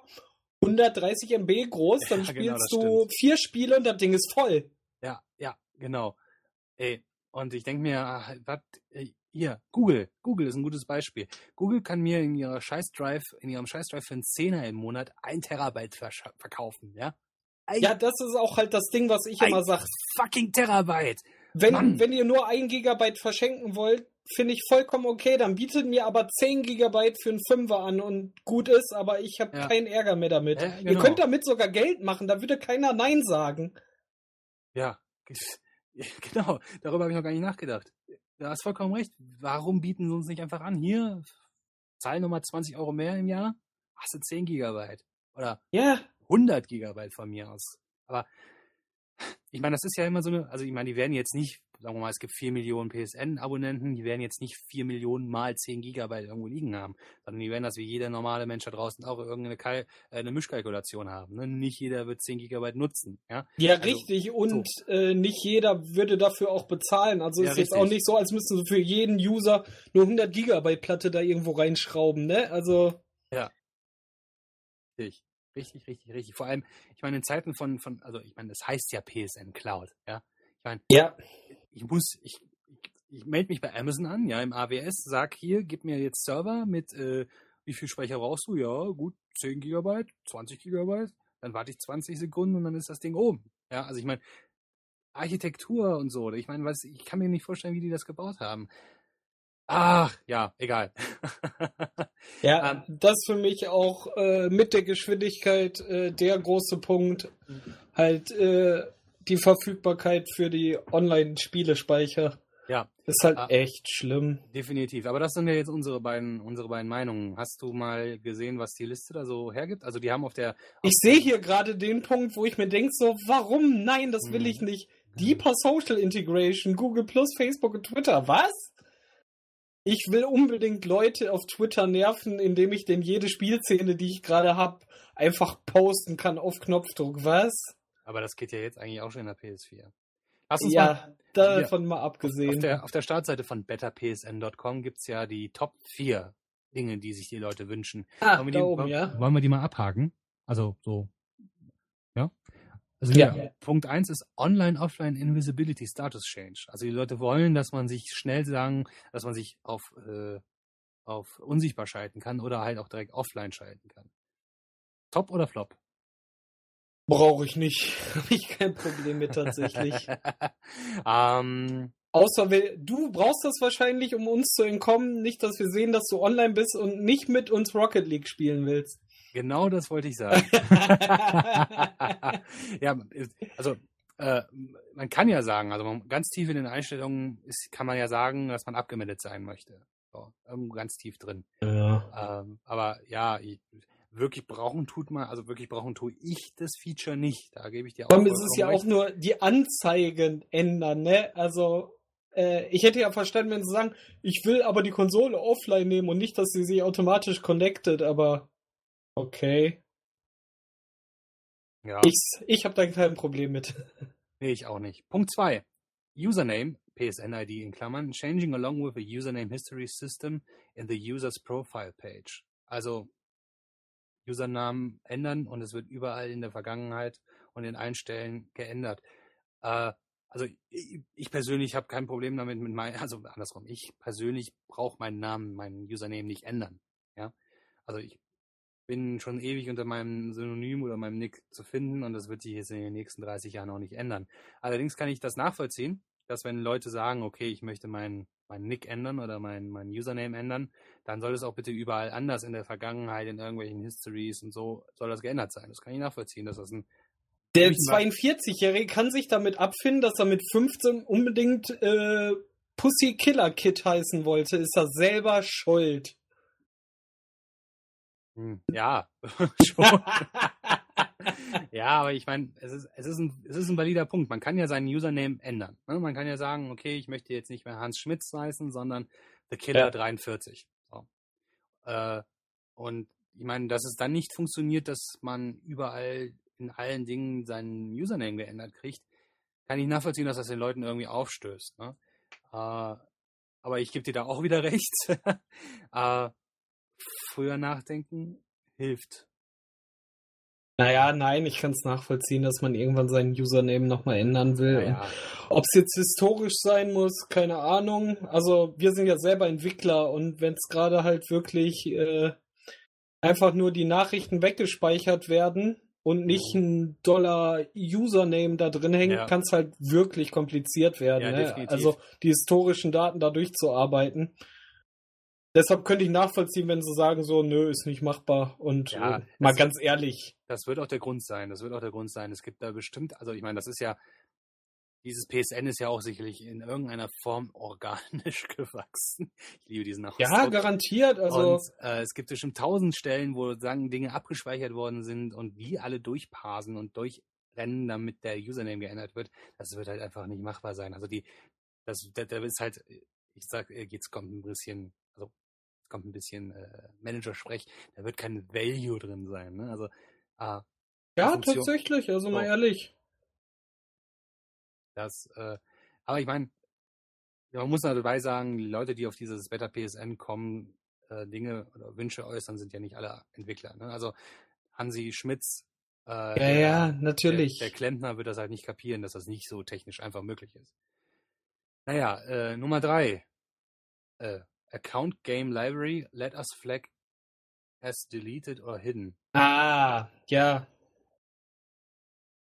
B: 130 MB groß, dann
A: Ja, genau,
B: spielst
A: das
B: du vier Spiele und das Ding ist voll.
A: Ja, ja, genau. Ey, und ich denke mir, ah, was, ey, hier, Google, Google ist ein gutes Beispiel. Google kann mir in ihrer Scheiß-Drive, in ihrem Scheiß-Drive für einen Zehner im Monat ein Terabyte verkaufen, ja? Ein
B: Ja, das ist auch halt das Ding, was ich immer sage.
A: fucking Terabyte!
B: Wenn,
A: Mann.
B: wenn ihr nur ein Gigabyte verschenken wollt, finde ich vollkommen okay. Dann bietet mir aber 10 Gigabyte für einen Fünfer an und gut ist, aber ich habe
A: Ja.
B: keinen Ärger mehr damit.
A: Ja,
B: Ihr
A: genau.
B: könnt damit sogar Geld machen, da würde keiner Nein sagen.
A: Ja, genau, darüber habe ich noch gar nicht nachgedacht. Du hast vollkommen recht. Warum bieten sie uns nicht einfach an? Hier, zahl nochmal 20 Euro mehr im Jahr, hast du 10 Gigabyte. Oder
B: Ja,
A: 100 Gigabyte von mir aus. Aber ich meine, das ist ja immer so eine, also ich meine, die werden jetzt nicht, sagen wir mal, es gibt 4 Millionen PSN-Abonnenten, die werden jetzt nicht 4 Millionen mal 10 Gigabyte irgendwo liegen haben, sondern die werden das wie jeder normale Mensch da draußen auch irgendeine Kal äh, eine Mischkalkulation haben. Ne? Nicht jeder wird 10 Gigabyte nutzen. Ja,
B: ja,
A: Also,
B: richtig. Und äh, nicht jeder würde dafür auch bezahlen. Also
A: Ja,
B: ist jetzt
A: richtig.
B: auch nicht so, als müssten sie für jeden User nur 100 Gigabyte Platte da irgendwo reinschrauben, ne? Also,
A: Richtig, richtig, richtig, richtig. Vor allem, ich meine, in Zeiten von, von, also ich meine, das heißt ja PSN Cloud, ja. Ich meine,
B: ja.
A: ich muss, ich, ich, melde mich bei Amazon an, ja, im AWS, sag hier, gib mir jetzt Server mit, äh, wie viel Speicher brauchst du? Ja, gut, 10 Gigabyte, 20 Gigabyte, dann warte ich 20 Sekunden und dann ist das Ding oben. Ja, also ich meine, Architektur und so, ich meine, was, ich kann mir nicht vorstellen, wie die das gebaut haben. Ach, ja, egal.
B: Ja,
A: Ähm,
B: das für mich auch äh, mit der Geschwindigkeit äh, der große Punkt. Halt äh, die Verfügbarkeit für die Online-Spielespeicher.
A: ja,
B: Ist halt
A: Ah.
B: echt schlimm.
A: Definitiv. Aber das sind ja jetzt unsere beiden, unsere beiden Meinungen. Hast du mal gesehen, was die Liste da so hergibt? Also die haben auf der.
B: Ich sehe hier gerade den Punkt, wo ich mir denke, so, warum? Nein, das will
A: Mhm.
B: ich nicht. Deeper Social Integration, Google Plus, Facebook und Twitter. Was? Ich will unbedingt Leute auf Twitter nerven, indem ich denn jede Spielszene, die ich gerade habe, einfach posten kann auf Knopfdruck. Was?
A: Aber das geht ja jetzt eigentlich auch schon in der PS4. Lass uns mal
B: Ja, davon mal
A: auf
B: abgesehen.
A: der, auf der Startseite von betterpsn.com gibt es ja die Top 4 Dinge, die sich die Leute wünschen.
B: Ah,
A: Wollen wir
B: da
A: die,
B: oben,
A: wollen-
B: ja.
A: Wollen wir die mal abhaken? Also so. Also
B: Ja.
A: Punkt 1 ist Online-Offline Invisibility Status Change. Also die Leute wollen, dass man sich schnell sagen, dass man sich auf, äh, auf unsichtbar schalten kann oder halt auch direkt offline schalten kann. Top oder Flop?
B: Brauche ich nicht. Habe ich kein Problem mit tatsächlich.
A: ähm,
B: Außer wir, du brauchst das wahrscheinlich, um uns zu entkommen. Nicht, dass wir sehen, dass du online bist und nicht mit uns Rocket League spielen willst.
A: Genau das wollte ich sagen. ja, also äh, man kann ja sagen, also man, ganz tief in den Einstellungen ist, kann man ja sagen, dass man abgemeldet sein möchte. So, irgendwo ganz tief drin.
B: Ja.
A: Ähm, aber ja, ich, wirklich brauchen tut man, also wirklich brauchen tue ich das Feature nicht. Da gebe ich dir auch.
B: Allem ist es ja auch nur die Anzeigen ändern, ne? Also, äh, ich hätte ja verstanden, wenn sie sagen, ich will aber die Konsole offline nehmen und nicht, dass sie sich automatisch connected, aber okay.
A: Ja,
B: Ich, ich habe da kein Problem mit.
A: nee, ich auch nicht. Punkt 2. Username, PSN-ID in Klammern, changing along with a username history system in the user's profile page. Also Usernamen ändern und es wird überall in der Vergangenheit und in allen Stellen geändert. Äh, also ich, ich persönlich habe kein Problem damit mit meinem, also andersrum, ich persönlich brauche meinen Namen, meinen Username nicht ändern. Ja, also ich bin schon ewig unter meinem Synonym oder meinem Nick zu finden und das wird sich jetzt in den nächsten 30 Jahren auch nicht ändern. Allerdings kann ich das nachvollziehen, dass wenn Leute sagen, okay, ich möchte meinen meinen Nick ändern oder meinen mein Username ändern, dann soll es auch bitte überall anders in der Vergangenheit, in irgendwelchen Histories und so, soll das geändert sein. Das kann ich nachvollziehen, dass das ein
B: Der
A: Ich mag-
B: 42-Jährige kann sich damit abfinden, dass er mit 15 unbedingt äh, Pussy Killer Kid heißen wollte. Ist er selber schuld.
A: Hm, ja, schon. ja, aber ich meine, es ist, es, ist ein, es ist ein valider Punkt. Man kann ja seinen Username ändern. Ne? Man kann ja sagen, okay, ich möchte jetzt nicht mehr Hans Schmitz heißen, sondern The Killer ja. 43. So. Äh, und ich meine, dass es dann nicht funktioniert, dass man überall in allen Dingen seinen Username geändert kriegt, kann ich nachvollziehen, dass das den Leuten irgendwie aufstößt. Ne? Äh, aber ich gebe dir da auch wieder recht. äh, früher nachdenken hilft.
B: Naja, nein, ich kann es nachvollziehen, dass man irgendwann seinen Username nochmal ändern will.
A: Ja.
B: Ob es jetzt historisch sein muss, keine Ahnung. Also wir sind ja selber Entwickler und wenn es gerade halt wirklich äh, einfach nur die Nachrichten weggespeichert werden und nicht mhm. ein Dollar Username da drin hängt, ja. kann es halt wirklich kompliziert werden. Ja, ne? Also die historischen Daten da durchzuarbeiten. Deshalb könnte ich nachvollziehen, wenn sie sagen, so, nö, ist nicht machbar. Und ja, äh, mal ganz ehrlich.
A: Das wird auch der Grund sein. Das wird auch der Grund sein. Es gibt da bestimmt, also ich meine, das ist ja, dieses PSN ist ja auch sicherlich in irgendeiner Form organisch gewachsen. Ich liebe diesen Ausdruck.
B: Ja, garantiert. Also
A: und, äh, es gibt bestimmt tausend Stellen, wo sagen Dinge abgespeichert worden sind und die alle durchparsen und durchrennen, damit der Username geändert wird. Das wird halt einfach nicht machbar sein. Also die, das, da, ist halt, ich sag, jetzt kommt ein bisschen, kommt ein bisschen äh, Manager-Sprech, da wird kein Value drin sein. Ne? Also äh,
B: ja, Funktion, tatsächlich, also mal ehrlich.
A: Das, äh, aber ich meine, man muss dabei sagen, die Leute, die auf dieses Better PSN kommen, äh, Dinge oder Wünsche äußern, sind ja nicht alle Entwickler. Ne? Also Hansi Schmitz,
B: äh, ja, der, ja, natürlich.
A: Der, der, Klempner wird das halt nicht kapieren, dass das nicht so technisch einfach möglich ist. Naja, äh, Nummer drei. Äh, Account Game Library, let us flag as deleted or hidden.
B: Ah, ja.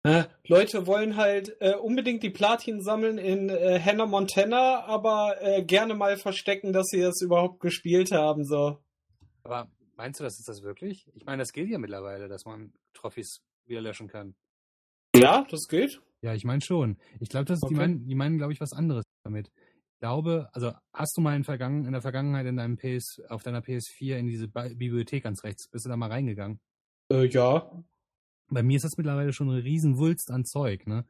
B: Äh, Leute wollen halt äh, unbedingt die Platin sammeln in äh, Hannah Montana, aber äh, gerne mal verstecken, dass sie das überhaupt gespielt haben. So.
A: Aber meinst du, das ist das wirklich? Ich meine, das geht ja mittlerweile, dass man Trophys wieder löschen kann.
B: Ja, das geht.
A: Ja, ich meine schon. Ich glaube, okay. die meinen, die meinen, glaube ich, was anderes damit glaube, also hast du mal in, Vergangen, in der Vergangenheit in deinem PS, auf deiner PS4 in diese Bibliothek ganz rechts, bist du da mal reingegangen?
B: Äh, ja.
A: Bei mir ist das mittlerweile schon eine Riesenwulst an Zeug, ne?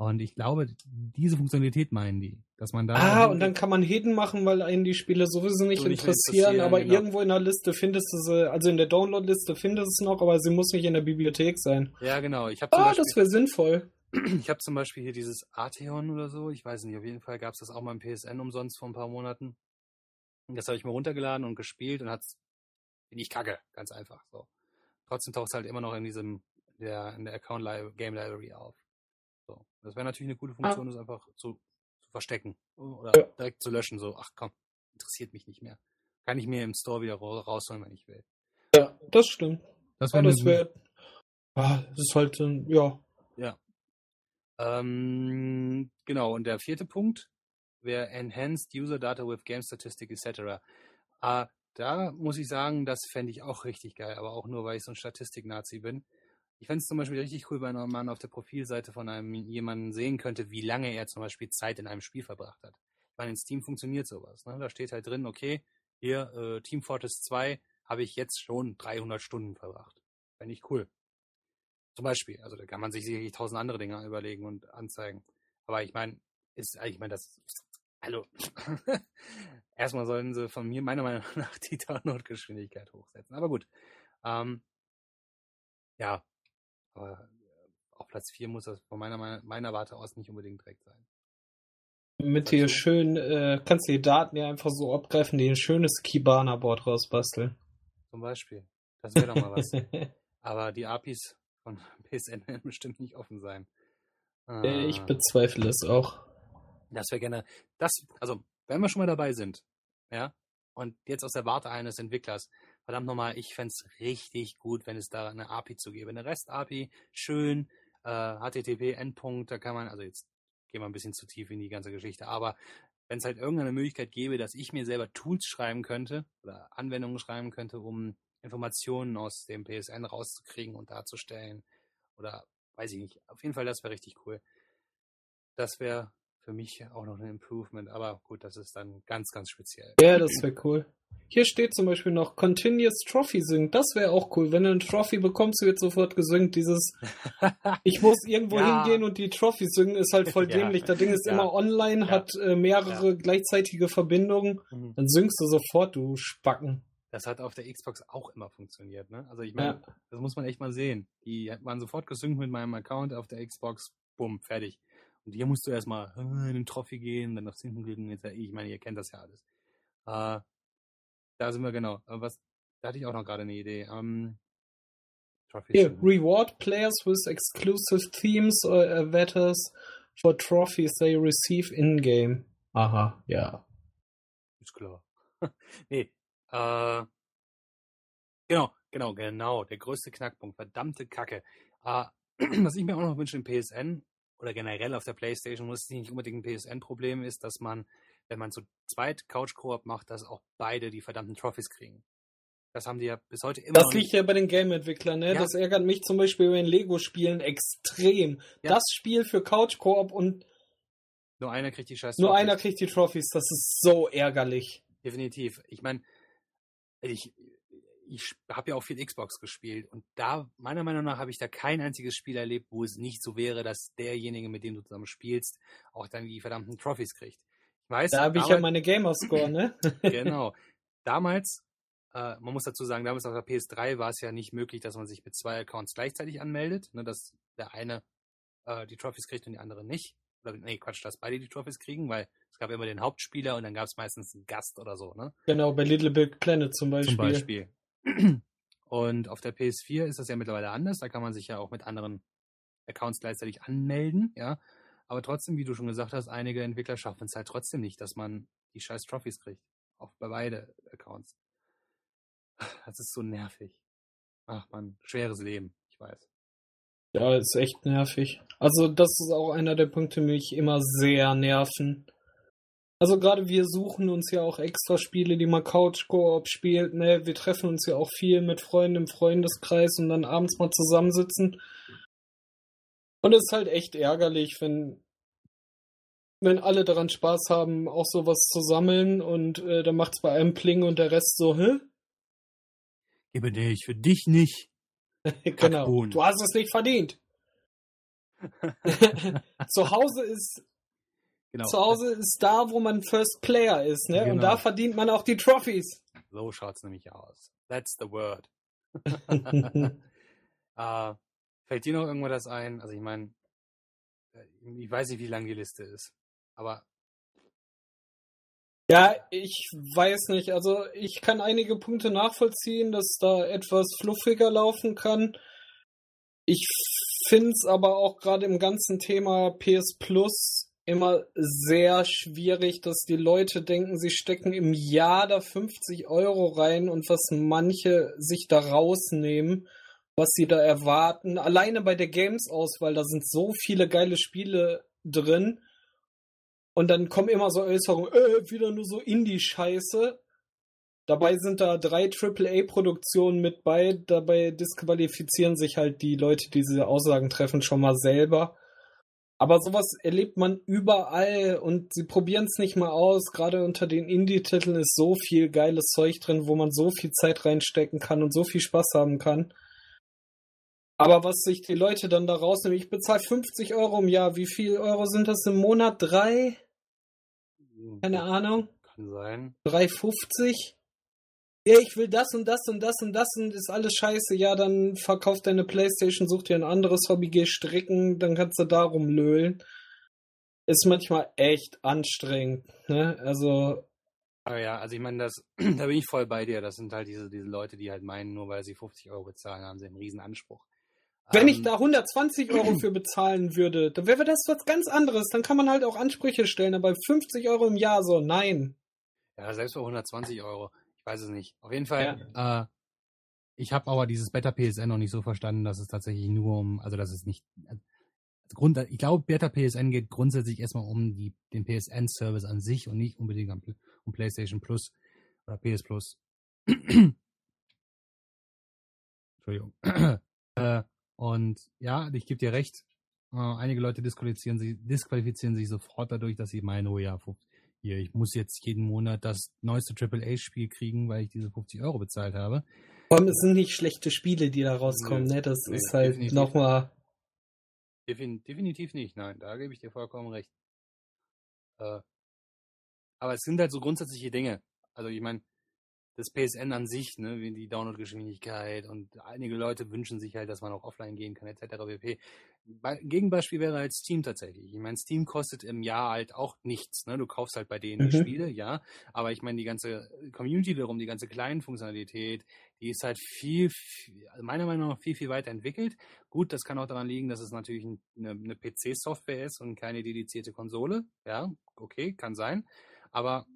A: Und ich glaube, diese Funktionalität meinen die, dass man da.
B: Ah, und dann kann man Hidden machen, weil einen die Spiele sowieso nicht, so interessieren, interessieren, aber genau. irgendwo in der Liste findest du sie, also in der Download-Liste findest du es noch, aber sie muss nicht in der Bibliothek sein.
A: Ja, genau. Ich
B: ah, Beispiel, das wäre sinnvoll.
A: Ich habe zum Beispiel hier dieses Arteon oder so, ich weiß nicht, auf jeden Fall gab es das auch mal im PSN umsonst vor ein paar Monaten. Das habe ich mir runtergeladen und gespielt und hat's bin ich kacke, ganz einfach so. Trotzdem taucht es halt immer noch in diesem der in der Account Li Game Library auf. So, das wäre natürlich eine gute Funktion, ah. das einfach zu, zu verstecken oder ja. direkt zu löschen. So, ach komm, interessiert mich nicht mehr. Kann ich mir im Store wieder rausholen, wenn ich will.
B: Ja, das stimmt.
A: Das wäre
B: wär, ah, das ist halt, ja,
A: ähm, genau, und der vierte Punkt wäre Enhanced User Data with Game Statistic etc. Äh, da muss ich sagen, das fände ich auch richtig geil, aber auch nur, weil ich so ein Statistik-Nazi bin. Ich fände es zum Beispiel richtig cool, wenn man auf der Profilseite von einem jemanden sehen könnte, wie lange er zum Beispiel Zeit in einem Spiel verbracht hat. Ich meine, in Steam funktioniert sowas. Ne? Da steht halt drin, okay, hier äh, Team Fortress 2 habe ich jetzt schon 300 Stunden verbracht. Fände ich cool. Zum Beispiel. Also da kann man sich sicherlich tausend andere Dinge überlegen und anzeigen. Aber ich meine, ist, ich meine, das, hallo. Erstmal sollen sie von mir meiner Meinung nach die Download-Geschwindigkeit hochsetzen. Aber gut. Ähm, ja, aber auf Platz 4 muss das von meiner, meiner Warte aus nicht unbedingt direkt sein.
B: Mit dir schön, äh, kannst du die Daten ja einfach so abgreifen, die ein schönes Kibana-Board rausbasteln.
A: Zum Beispiel. Das wäre doch mal was. Aber die APIs von PSN bestimmt nicht offen sein.
B: Äh, ich bezweifle es auch.
A: Das wäre gerne, das, also, wenn wir schon mal dabei sind, ja, und jetzt aus der Warte eines Entwicklers, verdammt nochmal, ich fände es richtig gut, wenn es da eine API zu gäbe. Eine REST-API, schön, äh, HTTP-Endpunkt, da kann man, also jetzt gehen wir ein bisschen zu tief in die ganze Geschichte, aber wenn es halt irgendeine Möglichkeit gäbe, dass ich mir selber Tools schreiben könnte oder Anwendungen schreiben könnte, um Informationen aus dem PSN rauszukriegen und darzustellen. Oder weiß ich nicht. Auf jeden Fall, das wäre richtig cool. Das wäre für mich auch noch ein Improvement, aber gut, das ist dann ganz, ganz speziell.
B: Ja, das wäre cool. Hier steht zum Beispiel noch Continuous Trophy sync. Das wäre auch cool. Wenn du eine Trophy bekommst, wird sofort gesynkt. Dieses, ich muss irgendwo ja. hingehen und die Trophy synken, ist halt voll dämlich. Ja. Das Ding ist ja. immer online, hat äh, mehrere gleichzeitige Verbindungen. Mhm. Dann synkst du sofort, du Spacken.
A: Das hat auf der Xbox auch immer funktioniert, ne? Also ich meine, das muss man echt mal sehen. Die waren sofort gesynkt mit meinem Account auf der Xbox. Bumm, fertig. Und hier musst du erstmal äh, in den Trophy gehen, dann aufs hinten klicken. Ich meine, ihr kennt das ja alles. Äh, da sind wir genau. Was, da hatte ich auch noch gerade eine Idee. Um,
B: Here, reward players with exclusive themes or avatars for trophies they receive in-game. Aha, ja.
A: Ist klar. nee, äh, genau, genau, genau. Der größte Knackpunkt. Verdammte Kacke. Äh, was ich mir auch noch wünsche im PSN oder generell auf der Playstation, muss nicht unbedingt ein PSN-Problem ist, dass man wenn man zu zweit Couch-Koop macht, dass auch beide die verdammten Trophys kriegen. Das haben die ja bis heute immer.
B: Das liegt ja bei den Game-Entwicklern, ne? Ja. Das ärgert mich zum Beispiel bei den Lego-Spielen extrem. Ja. Das Spiel für Couch-Koop und
A: nur einer kriegt die scheiß
B: Nur einer kriegt die Trophys, das ist so ärgerlich.
A: Definitiv. Ich meine, ich, ich habe ja auch viel Xbox gespielt und da, meiner Meinung nach, habe ich da kein einziges Spiel erlebt, wo es nicht so wäre, dass derjenige, mit dem du zusammen spielst, auch dann die verdammten Trophys kriegt.
B: Weißt, da habe ich ja meine Gamerscore, ne?
A: genau. Damals, äh, man muss dazu sagen, damals auf der PS3 war es ja nicht möglich, dass man sich mit zwei Accounts gleichzeitig anmeldet, ne, dass der eine äh, die Trophys kriegt und die andere nicht. Oder nee, Quatsch, dass beide die Trophys kriegen, weil es gab immer den Hauptspieler und dann gab es meistens einen Gast oder so, ne?
B: Genau, bei Little Big Planet zum Beispiel.
A: Zum Beispiel. Und auf der PS4 ist das ja mittlerweile anders, da kann man sich ja auch mit anderen Accounts gleichzeitig anmelden, ja. Aber trotzdem, wie du schon gesagt hast, einige Entwickler schaffen es halt trotzdem nicht, dass man die scheiß Trophies kriegt. Auch bei beide Accounts. Das ist so nervig. Ach man, schweres Leben, ich weiß.
B: Ja, ist echt nervig. Also das ist auch einer der Punkte, die mich immer sehr nerven. Also gerade wir suchen uns ja auch extra Spiele, die man Couch Koop spielt. Ne, wir treffen uns ja auch viel mit Freunden im Freundeskreis und dann abends mal zusammensitzen. Und es ist halt echt ärgerlich, wenn, wenn alle daran Spaß haben, auch sowas zu sammeln und äh, dann macht es bei einem Pling und der Rest so, hä?
A: Gebe dich, für dich nicht.
B: genau. Du hast es nicht verdient. zu Hause ist genau. zu Hause ist da, wo man First Player ist, ne? Genau. Und da verdient man auch die Trophies.
A: So schaut's nämlich aus. That's the word. uh, Fällt dir noch irgendwas ein? Also ich meine, äh, ich weiß nicht, wie lang die Liste ist, aber
B: ja, ich weiß nicht. Also ich kann einige Punkte nachvollziehen, dass da etwas fluffiger laufen kann. Ich finde es aber auch gerade im ganzen Thema PS Plus immer sehr schwierig, dass die Leute denken, sie stecken im Jahr da 50 Euro rein und was manche sich da rausnehmen was sie da erwarten. Alleine bei der Games-Auswahl, da sind so viele geile Spiele drin. Und dann kommen immer so Äußerungen, äh, wieder nur so Indie-Scheiße. Dabei sind da drei AAA-Produktionen mit bei. Dabei disqualifizieren sich halt die Leute, die diese Aussagen treffen, schon mal selber. Aber sowas erlebt man überall und sie probieren es nicht mal aus. Gerade unter den Indie-Titeln ist so viel geiles Zeug drin, wo man so viel Zeit reinstecken kann und so viel Spaß haben kann. Aber was sich die Leute dann da rausnehmen, ich bezahle 50 Euro im Jahr. Wie viel Euro sind das im Monat? Drei? Keine Ahnung.
A: Kann sein.
B: 3,50? Ja, ich will das und das und das und das und ist alles scheiße. Ja, dann verkauf deine Playstation, such dir ein anderes Hobby, geh stricken, dann kannst du darum löhlen. Ist manchmal echt anstrengend, ne? Also.
A: Aber ja, also ich meine, das, da bin ich voll bei dir. Das sind halt diese, diese Leute, die halt meinen, nur weil sie 50 Euro bezahlen, haben sie einen riesen Anspruch.
B: Wenn ich ähm. da 120 Euro für bezahlen würde, dann wäre das was ganz anderes. Dann kann man halt auch Ansprüche stellen, aber 50 Euro im Jahr so, nein.
A: Ja, selbst bei 120 Euro. Ich weiß es nicht. Auf jeden Fall, ja. äh, ich habe aber dieses Beta PSN noch nicht so verstanden, dass es tatsächlich nur um, also dass es nicht, also Grund, ich glaube, Beta PSN geht grundsätzlich erstmal um die, den PSN-Service an sich und nicht unbedingt um, um PlayStation Plus oder PS Plus. Entschuldigung. äh, und ja, ich gebe dir recht. Äh, einige Leute disqualifizieren sich, disqualifizieren sich sofort dadurch, dass sie meinen, oh ja, hier, ich muss jetzt jeden Monat das neueste AAA-Spiel kriegen, weil ich diese 50 Euro bezahlt habe.
B: Vor allem, es sind nicht schlechte Spiele, die da rauskommen, ne? Das nee, ist halt nochmal.
A: Definitiv nicht, nein, da gebe ich dir vollkommen recht. Äh, aber es sind halt so grundsätzliche Dinge. Also ich meine, das PSN an sich, ne, wie die Downloadgeschwindigkeit und einige Leute wünschen sich halt, dass man auch offline gehen kann, etc. pp. Gegenbeispiel wäre halt Steam tatsächlich. Ich meine, Steam kostet im Jahr halt auch nichts. Ne? Du kaufst halt bei denen mhm. die Spiele, ja. Aber ich meine, die ganze Community darum, die ganze kleinen Funktionalität, die ist halt viel, viel, meiner Meinung nach viel, viel weiter entwickelt. Gut, das kann auch daran liegen, dass es natürlich eine, eine PC-Software ist und keine dedizierte Konsole. Ja, okay, kann sein. Aber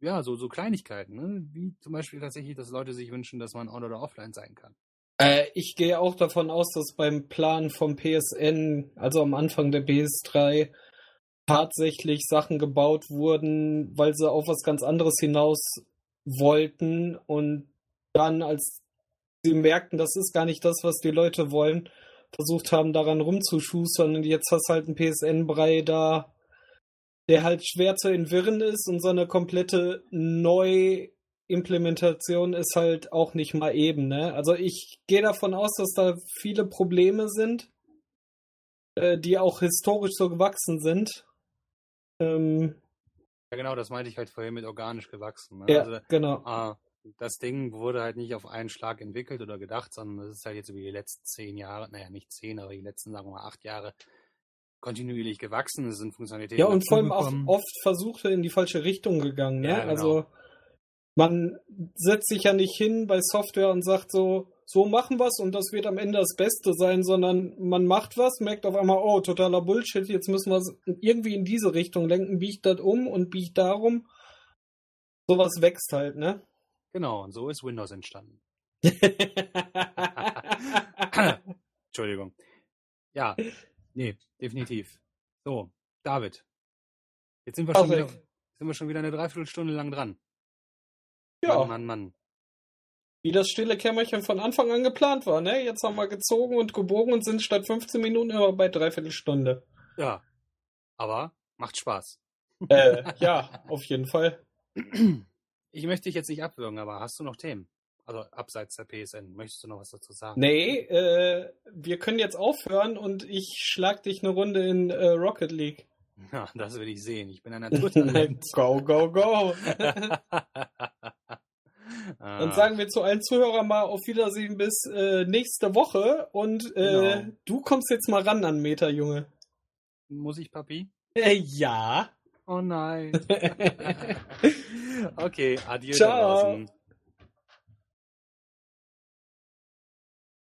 A: ja, so, so Kleinigkeiten, ne? wie zum Beispiel tatsächlich, dass Leute sich wünschen, dass man on oder offline sein kann.
B: Äh, ich gehe auch davon aus, dass beim Plan vom PSN, also am Anfang der PS3, tatsächlich Sachen gebaut wurden, weil sie auf was ganz anderes hinaus wollten und dann, als sie merkten, das ist gar nicht das, was die Leute wollen, versucht haben, daran rumzuschustern und jetzt hast halt ein PSN-Brei da, der halt schwer zu entwirren ist und so eine komplette Neuimplementation ist halt auch nicht mal eben, ne? Also ich gehe davon aus, dass da viele Probleme sind, äh, die auch historisch so gewachsen sind. Ähm,
A: ja, genau, das meinte ich halt vorher mit organisch gewachsen. Ne?
B: Ja, also, genau.
A: Äh, das Ding wurde halt nicht auf einen Schlag entwickelt oder gedacht, sondern es ist halt jetzt über die letzten zehn Jahre, naja, nicht zehn, aber die letzten, sagen wir mal, acht Jahre kontinuierlich gewachsen, es sind Funktionalitäten.
B: Ja, und vor allem auch oft Versuche in die falsche Richtung gegangen, ne? Ja, genau. Also man setzt sich ja nicht hin bei Software und sagt so, so machen wir's und das wird am Ende das Beste sein, sondern man macht was, merkt auf einmal, oh, totaler Bullshit, jetzt müssen wir es irgendwie in diese Richtung lenken, biegt das um und biegt darum. Sowas wächst halt, ne?
A: Genau, und so ist Windows entstanden. Entschuldigung. Ja, Nee, definitiv. So, David. Jetzt sind wir, schon wieder, sind wir schon wieder eine Dreiviertelstunde lang dran.
B: Ja.
A: Mann, Mann, Mann.
B: Wie das stille Kämmerchen von Anfang an geplant war, ne? Jetzt haben wir gezogen und gebogen und sind statt 15 Minuten immer bei Dreiviertelstunde.
A: Ja. Aber macht Spaß.
B: Äh, ja, auf jeden Fall.
A: Ich möchte dich jetzt nicht abwürgen, aber hast du noch Themen? Also abseits der PSN. Möchtest du noch was dazu sagen?
B: Nee, äh, wir können jetzt aufhören und ich schlag dich eine Runde in äh, Rocket League.
A: Ja, das will ich sehen. Ich bin ein Naturtalent.
B: go, go, go. Dann sagen wir zu allen Zuhörern mal auf Wiedersehen bis äh, nächste Woche und äh, genau. du kommst jetzt mal ran an Meter, Junge.
A: Muss ich, Papi?
B: Äh, ja.
A: Oh nein. okay, adieu.
B: Ciao.